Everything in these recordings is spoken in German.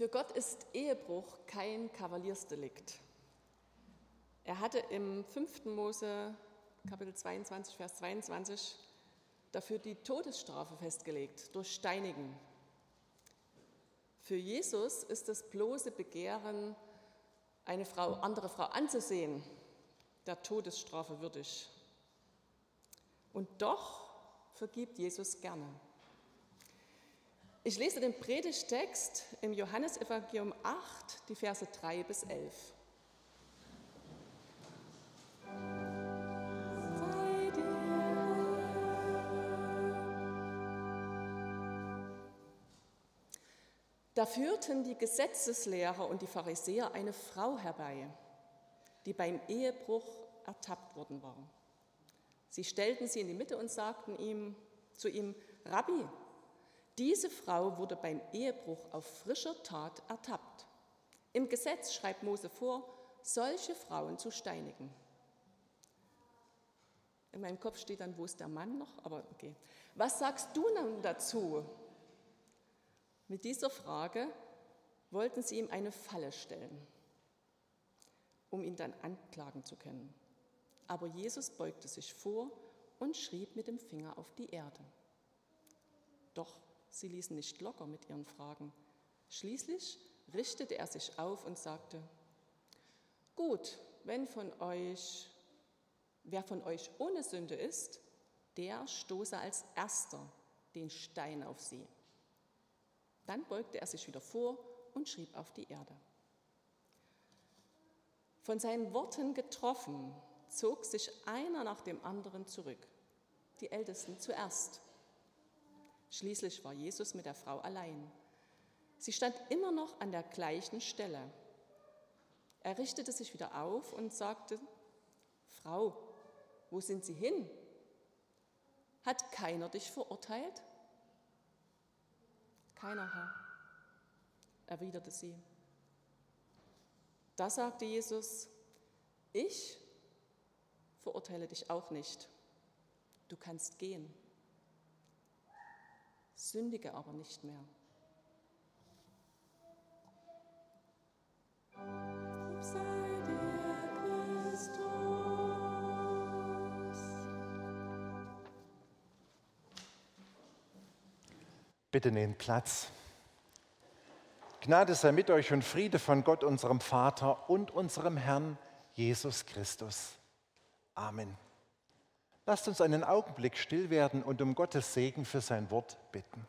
Für Gott ist Ehebruch kein Kavaliersdelikt. Er hatte im 5. Mose Kapitel 22, Vers 22 dafür die Todesstrafe festgelegt durch Steinigen. Für Jesus ist das bloße Begehren, eine Frau, andere Frau anzusehen, der Todesstrafe würdig. Und doch vergibt Jesus gerne. Ich lese den Predigtext im Johannesevangelium 8, die Verse 3 bis 11. Da führten die Gesetzeslehrer und die Pharisäer eine Frau herbei, die beim Ehebruch ertappt worden war. Sie stellten sie in die Mitte und sagten ihm, zu ihm, Rabbi, diese Frau wurde beim Ehebruch auf frischer Tat ertappt. Im Gesetz schreibt Mose vor, solche Frauen zu steinigen. In meinem Kopf steht dann, wo ist der Mann noch? Aber okay. Was sagst du nun dazu? Mit dieser Frage wollten sie ihm eine Falle stellen, um ihn dann anklagen zu können. Aber Jesus beugte sich vor und schrieb mit dem Finger auf die Erde. Doch sie ließen nicht locker mit ihren Fragen. Schließlich richtete er sich auf und sagte, gut, wenn von euch, wer von euch ohne Sünde ist, der stoße als erster den Stein auf sie. Dann beugte er sich wieder vor und schrieb auf die Erde. Von seinen Worten getroffen, zog sich einer nach dem anderen zurück, die Ältesten zuerst. Schließlich war Jesus mit der Frau allein. Sie stand immer noch an der gleichen Stelle. Er richtete sich wieder auf und sagte, Frau, wo sind Sie hin? Hat keiner dich verurteilt? Keiner, Herr, erwiderte sie. Da sagte Jesus, ich verurteile dich auch nicht. Du kannst gehen. Sündige aber nicht mehr. Bitte nehmt Platz. Gnade sei mit euch und Friede von Gott, unserem Vater und unserem Herrn Jesus Christus. Amen. Lasst uns einen Augenblick still werden und um Gottes Segen für sein Wort bitten.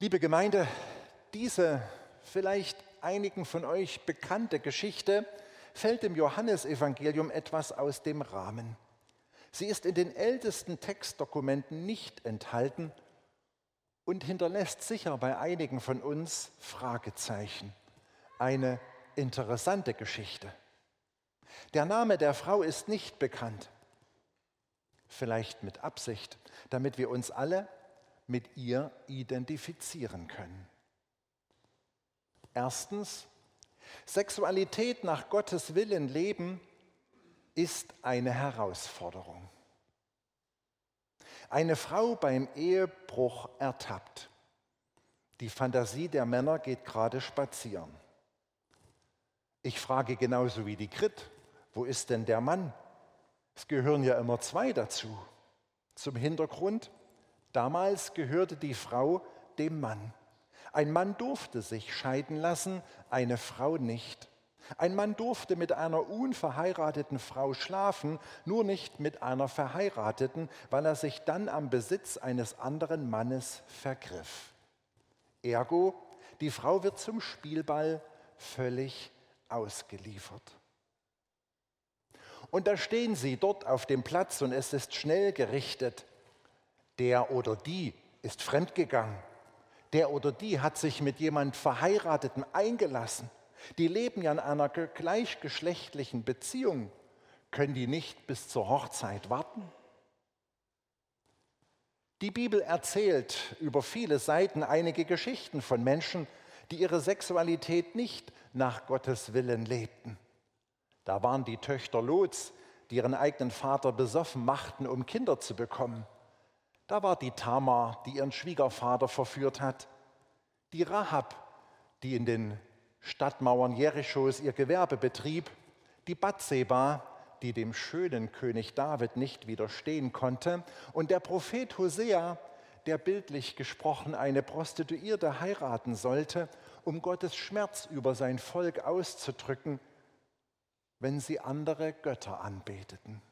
Liebe Gemeinde, diese vielleicht einigen von euch bekannte Geschichte fällt im Johannesevangelium etwas aus dem Rahmen. Sie ist in den ältesten Textdokumenten nicht enthalten und hinterlässt sicher bei einigen von uns Fragezeichen. Eine interessante Geschichte. Der Name der Frau ist nicht bekannt. Vielleicht mit Absicht, damit wir uns alle mit ihr identifizieren können. Erstens, Sexualität nach Gottes Willen leben ist eine Herausforderung. Eine Frau beim Ehebruch ertappt. Die Fantasie der Männer geht gerade spazieren. Ich frage genauso wie die Krit, wo ist denn der Mann? Es gehören ja immer zwei dazu. Zum Hintergrund, damals gehörte die Frau dem Mann. Ein Mann durfte sich scheiden lassen, eine Frau nicht. Ein Mann durfte mit einer unverheirateten Frau schlafen, nur nicht mit einer verheirateten, weil er sich dann am Besitz eines anderen Mannes vergriff. Ergo, die Frau wird zum Spielball völlig ausgeliefert. Und da stehen sie dort auf dem Platz und es ist schnell gerichtet. Der oder die ist fremdgegangen der oder die hat sich mit jemand Verheirateten eingelassen. Die leben ja in einer gleichgeschlechtlichen Beziehung. Können die nicht bis zur Hochzeit warten? Die Bibel erzählt über viele Seiten einige Geschichten von Menschen, die ihre Sexualität nicht nach Gottes Willen lebten. Da waren die Töchter Lots, die ihren eigenen Vater besoffen machten, um Kinder zu bekommen. Da war die Tamar, die ihren Schwiegervater verführt hat, die Rahab, die in den Stadtmauern Jerichos ihr Gewerbe betrieb, die Batseba, die dem schönen König David nicht widerstehen konnte, und der Prophet Hosea, der bildlich gesprochen eine Prostituierte heiraten sollte, um Gottes Schmerz über sein Volk auszudrücken, wenn sie andere Götter anbeteten.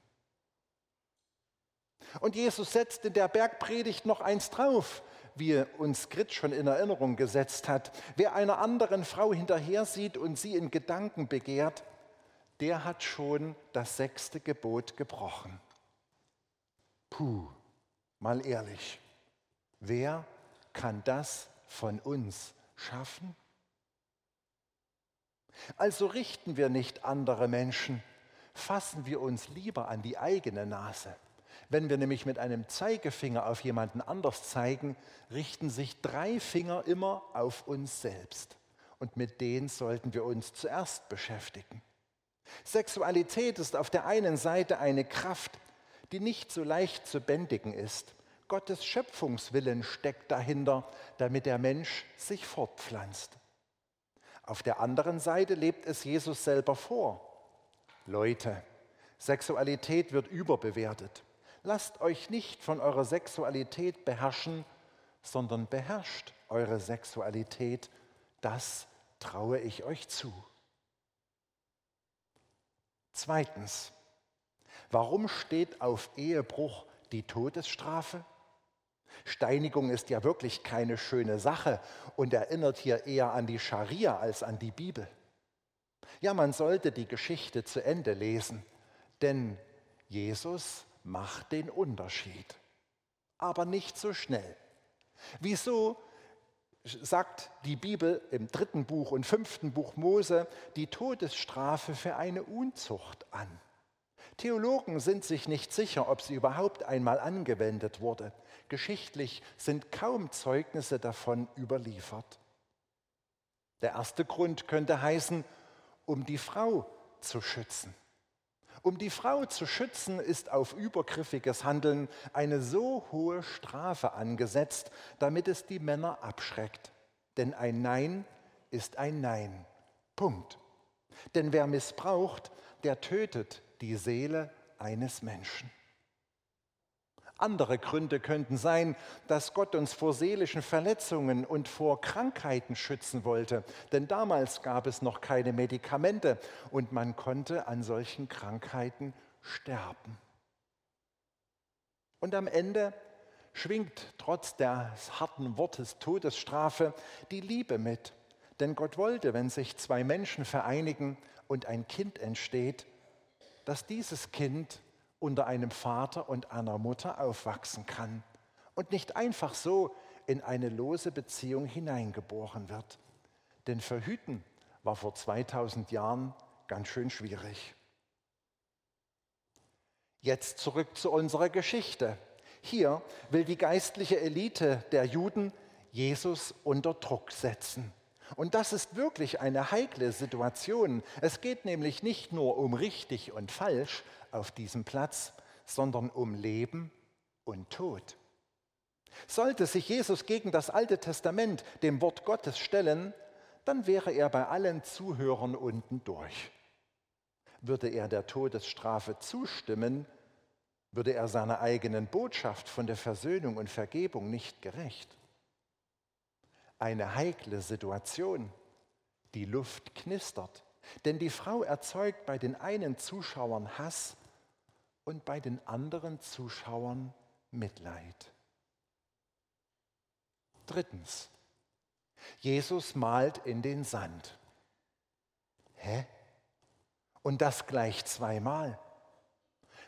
Und Jesus setzt in der Bergpredigt noch eins drauf, wie uns Grit schon in Erinnerung gesetzt hat. Wer einer anderen Frau hinterher sieht und sie in Gedanken begehrt, der hat schon das sechste Gebot gebrochen. Puh, mal ehrlich, wer kann das von uns schaffen? Also richten wir nicht andere Menschen, fassen wir uns lieber an die eigene Nase. Wenn wir nämlich mit einem Zeigefinger auf jemanden anders zeigen, richten sich drei Finger immer auf uns selbst. Und mit denen sollten wir uns zuerst beschäftigen. Sexualität ist auf der einen Seite eine Kraft, die nicht so leicht zu bändigen ist. Gottes Schöpfungswillen steckt dahinter, damit der Mensch sich fortpflanzt. Auf der anderen Seite lebt es Jesus selber vor. Leute, Sexualität wird überbewertet. Lasst euch nicht von eurer Sexualität beherrschen, sondern beherrscht eure Sexualität. Das traue ich euch zu. Zweitens, warum steht auf Ehebruch die Todesstrafe? Steinigung ist ja wirklich keine schöne Sache und erinnert hier eher an die Scharia als an die Bibel. Ja, man sollte die Geschichte zu Ende lesen, denn Jesus macht den Unterschied, aber nicht so schnell. Wieso sagt die Bibel im dritten Buch und fünften Buch Mose die Todesstrafe für eine Unzucht an? Theologen sind sich nicht sicher, ob sie überhaupt einmal angewendet wurde. Geschichtlich sind kaum Zeugnisse davon überliefert. Der erste Grund könnte heißen, um die Frau zu schützen. Um die Frau zu schützen, ist auf übergriffiges Handeln eine so hohe Strafe angesetzt, damit es die Männer abschreckt. Denn ein Nein ist ein Nein. Punkt. Denn wer missbraucht, der tötet die Seele eines Menschen. Andere Gründe könnten sein, dass Gott uns vor seelischen Verletzungen und vor Krankheiten schützen wollte. Denn damals gab es noch keine Medikamente und man konnte an solchen Krankheiten sterben. Und am Ende schwingt trotz des harten Wortes Todesstrafe die Liebe mit. Denn Gott wollte, wenn sich zwei Menschen vereinigen und ein Kind entsteht, dass dieses Kind unter einem Vater und einer Mutter aufwachsen kann und nicht einfach so in eine lose Beziehung hineingeboren wird. Denn verhüten war vor 2000 Jahren ganz schön schwierig. Jetzt zurück zu unserer Geschichte. Hier will die geistliche Elite der Juden Jesus unter Druck setzen. Und das ist wirklich eine heikle Situation. Es geht nämlich nicht nur um richtig und falsch auf diesem Platz, sondern um Leben und Tod. Sollte sich Jesus gegen das Alte Testament, dem Wort Gottes, stellen, dann wäre er bei allen Zuhörern unten durch. Würde er der Todesstrafe zustimmen, würde er seiner eigenen Botschaft von der Versöhnung und Vergebung nicht gerecht eine heikle Situation. Die Luft knistert, denn die Frau erzeugt bei den einen Zuschauern Hass und bei den anderen Zuschauern Mitleid. Drittens, Jesus malt in den Sand. Hä? Und das gleich zweimal.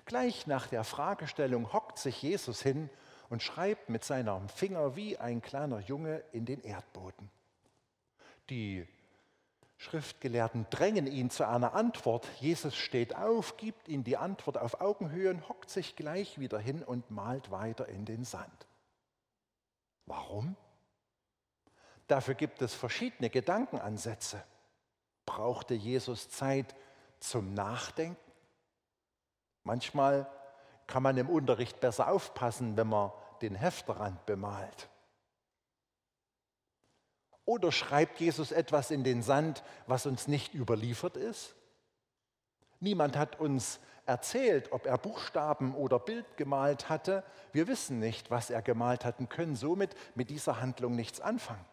Gleich nach der Fragestellung hockt sich Jesus hin und schreibt mit seinem Finger wie ein kleiner Junge in den Erdboden. Die Schriftgelehrten drängen ihn zu einer Antwort. Jesus steht auf, gibt ihm die Antwort auf Augenhöhe und hockt sich gleich wieder hin und malt weiter in den Sand. Warum? Dafür gibt es verschiedene Gedankenansätze. Brauchte Jesus Zeit zum Nachdenken? Manchmal kann man im Unterricht besser aufpassen, wenn man den Heftrand bemalt. Oder schreibt Jesus etwas in den Sand, was uns nicht überliefert ist? Niemand hat uns erzählt, ob er Buchstaben oder Bild gemalt hatte. Wir wissen nicht, was er gemalt hat und können somit mit dieser Handlung nichts anfangen.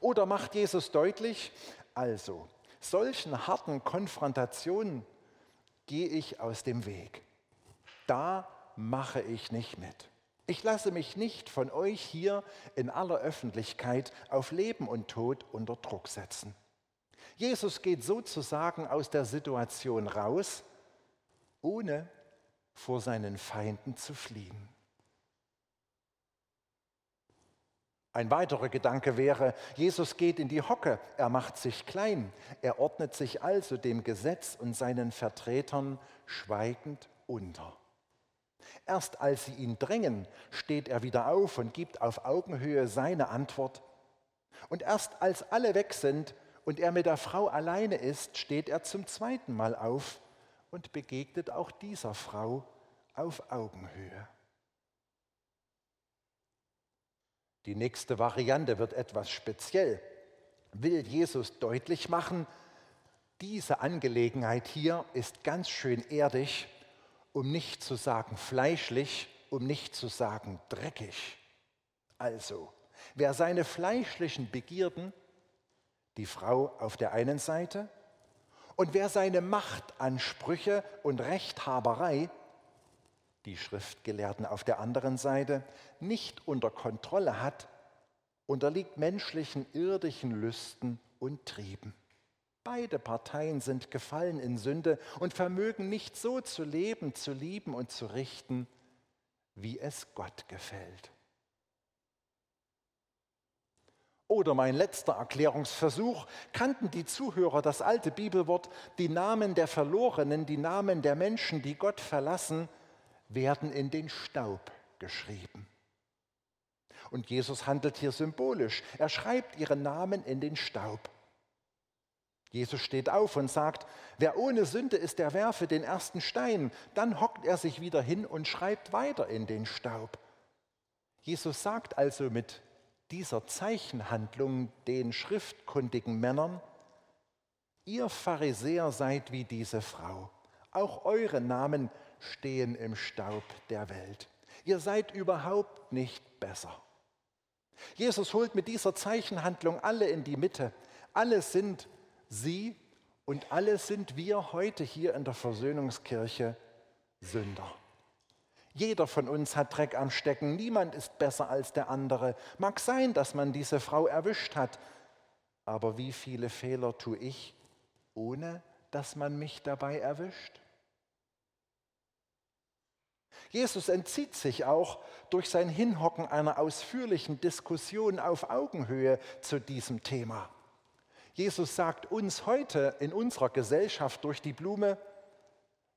Oder macht Jesus deutlich, also solchen harten Konfrontationen gehe ich aus dem Weg. Da mache ich nicht mit. Ich lasse mich nicht von euch hier in aller Öffentlichkeit auf Leben und Tod unter Druck setzen. Jesus geht sozusagen aus der Situation raus, ohne vor seinen Feinden zu fliehen. Ein weiterer Gedanke wäre, Jesus geht in die Hocke, er macht sich klein, er ordnet sich also dem Gesetz und seinen Vertretern schweigend unter. Erst als sie ihn drängen, steht er wieder auf und gibt auf Augenhöhe seine Antwort. Und erst als alle weg sind und er mit der Frau alleine ist, steht er zum zweiten Mal auf und begegnet auch dieser Frau auf Augenhöhe. Die nächste Variante wird etwas speziell. Will Jesus deutlich machen, diese Angelegenheit hier ist ganz schön erdig um nicht zu sagen fleischlich, um nicht zu sagen dreckig. Also, wer seine fleischlichen Begierden, die Frau auf der einen Seite, und wer seine Machtansprüche und Rechthaberei, die Schriftgelehrten auf der anderen Seite, nicht unter Kontrolle hat, unterliegt menschlichen irdischen Lüsten und Trieben. Beide Parteien sind gefallen in Sünde und vermögen nicht so zu leben, zu lieben und zu richten, wie es Gott gefällt. Oder mein letzter Erklärungsversuch, kannten die Zuhörer das alte Bibelwort, die Namen der Verlorenen, die Namen der Menschen, die Gott verlassen, werden in den Staub geschrieben. Und Jesus handelt hier symbolisch. Er schreibt ihre Namen in den Staub. Jesus steht auf und sagt, wer ohne Sünde ist, der werfe den ersten Stein. Dann hockt er sich wieder hin und schreibt weiter in den Staub. Jesus sagt also mit dieser Zeichenhandlung den schriftkundigen Männern, ihr Pharisäer seid wie diese Frau. Auch eure Namen stehen im Staub der Welt. Ihr seid überhaupt nicht besser. Jesus holt mit dieser Zeichenhandlung alle in die Mitte. Alle sind Sie und alle sind wir heute hier in der Versöhnungskirche Sünder. Jeder von uns hat Dreck am Stecken, niemand ist besser als der andere. Mag sein, dass man diese Frau erwischt hat, aber wie viele Fehler tue ich, ohne dass man mich dabei erwischt? Jesus entzieht sich auch durch sein Hinhocken einer ausführlichen Diskussion auf Augenhöhe zu diesem Thema. Jesus sagt uns heute in unserer Gesellschaft durch die Blume,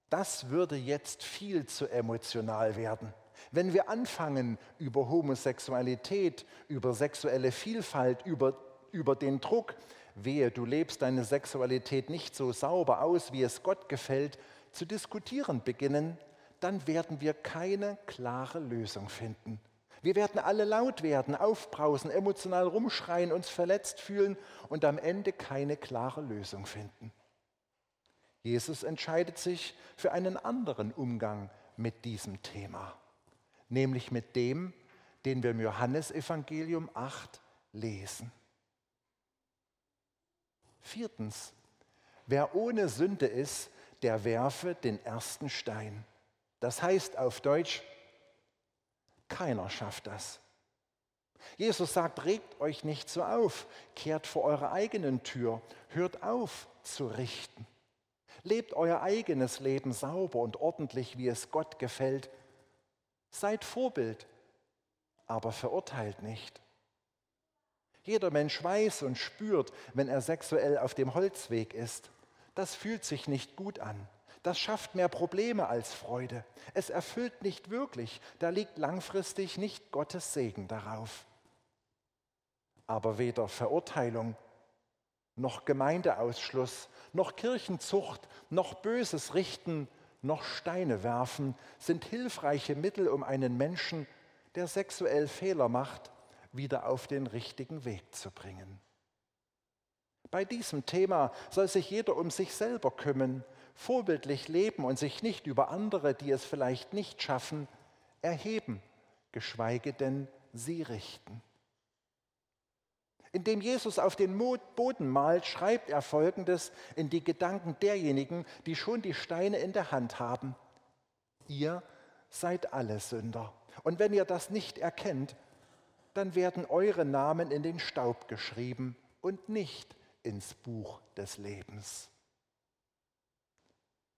das würde jetzt viel zu emotional werden. Wenn wir anfangen, über Homosexualität, über sexuelle Vielfalt, über, über den Druck, wehe, du lebst deine Sexualität nicht so sauber aus, wie es Gott gefällt, zu diskutieren beginnen, dann werden wir keine klare Lösung finden. Wir werden alle laut werden, aufbrausen, emotional rumschreien, uns verletzt fühlen und am Ende keine klare Lösung finden. Jesus entscheidet sich für einen anderen Umgang mit diesem Thema, nämlich mit dem, den wir im Johannesevangelium 8 lesen. Viertens, wer ohne Sünde ist, der werfe den ersten Stein. Das heißt auf Deutsch, keiner schafft das. Jesus sagt, regt euch nicht so auf, kehrt vor eurer eigenen Tür, hört auf zu richten. Lebt euer eigenes Leben sauber und ordentlich, wie es Gott gefällt. Seid Vorbild, aber verurteilt nicht. Jeder Mensch weiß und spürt, wenn er sexuell auf dem Holzweg ist. Das fühlt sich nicht gut an. Das schafft mehr Probleme als Freude. Es erfüllt nicht wirklich. Da liegt langfristig nicht Gottes Segen darauf. Aber weder Verurteilung noch Gemeindeausschluss, noch Kirchenzucht, noch böses Richten, noch Steine werfen sind hilfreiche Mittel, um einen Menschen, der sexuell Fehler macht, wieder auf den richtigen Weg zu bringen. Bei diesem Thema soll sich jeder um sich selber kümmern, vorbildlich leben und sich nicht über andere, die es vielleicht nicht schaffen, erheben, geschweige denn sie richten. Indem Jesus auf den Boden malt, schreibt er Folgendes in die Gedanken derjenigen, die schon die Steine in der Hand haben. Ihr seid alle Sünder. Und wenn ihr das nicht erkennt, dann werden eure Namen in den Staub geschrieben und nicht ins Buch des Lebens.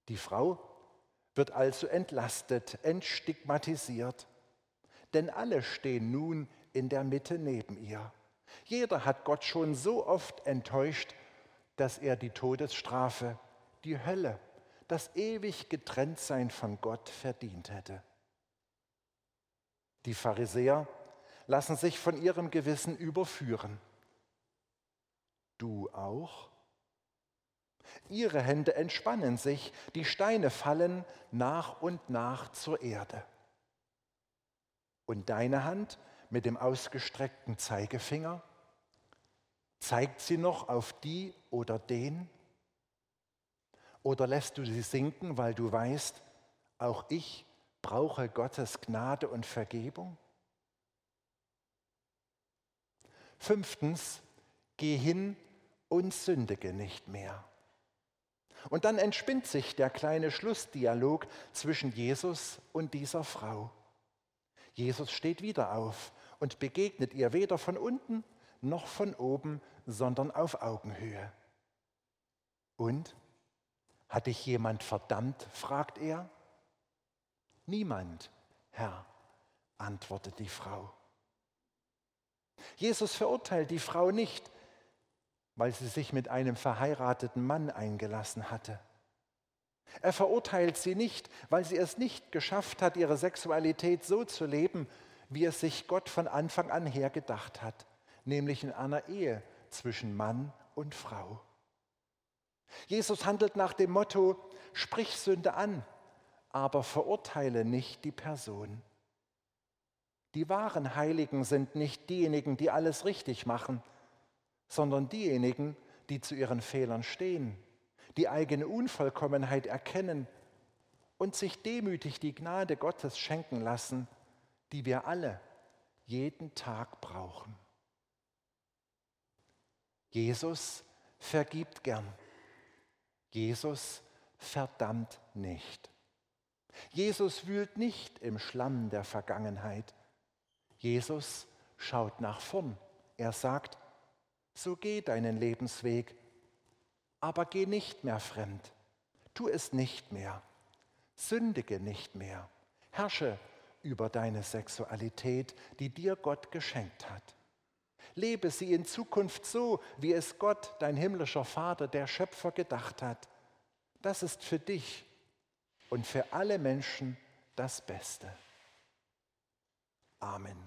Die Frau wird also entlastet, entstigmatisiert, denn alle stehen nun in der Mitte neben ihr. Jeder hat Gott schon so oft enttäuscht, dass er die Todesstrafe, die Hölle, das ewig Getrenntsein von Gott verdient hätte. Die Pharisäer lassen sich von ihrem Gewissen überführen. Du auch? Ihre Hände entspannen sich, die Steine fallen nach und nach zur Erde. Und deine Hand mit dem ausgestreckten Zeigefinger? Zeigt sie noch auf die oder den? Oder lässt du sie sinken, weil du weißt, auch ich brauche Gottes Gnade und Vergebung? Fünftens, geh hin und sündige nicht mehr. Und dann entspinnt sich der kleine Schlussdialog zwischen Jesus und dieser Frau. Jesus steht wieder auf und begegnet ihr weder von unten noch von oben, sondern auf Augenhöhe. Und? Hat dich jemand verdammt? fragt er. Niemand, Herr, antwortet die Frau. Jesus verurteilt die Frau nicht, weil sie sich mit einem verheirateten Mann eingelassen hatte. Er verurteilt sie nicht, weil sie es nicht geschafft hat, ihre Sexualität so zu leben, wie es sich Gott von Anfang an her gedacht hat, nämlich in einer Ehe zwischen Mann und Frau. Jesus handelt nach dem Motto, sprich Sünde an, aber verurteile nicht die Person. Die wahren Heiligen sind nicht diejenigen, die alles richtig machen, sondern diejenigen, die zu ihren Fehlern stehen, die eigene Unvollkommenheit erkennen und sich demütig die Gnade Gottes schenken lassen, die wir alle jeden Tag brauchen. Jesus vergibt gern. Jesus verdammt nicht. Jesus wühlt nicht im Schlamm der Vergangenheit. Jesus schaut nach vorn. Er sagt, so geh deinen Lebensweg, aber geh nicht mehr fremd. Tu es nicht mehr. Sündige nicht mehr. Herrsche über deine Sexualität, die dir Gott geschenkt hat. Lebe sie in Zukunft so, wie es Gott, dein himmlischer Vater, der Schöpfer, gedacht hat. Das ist für dich und für alle Menschen das Beste. Amen.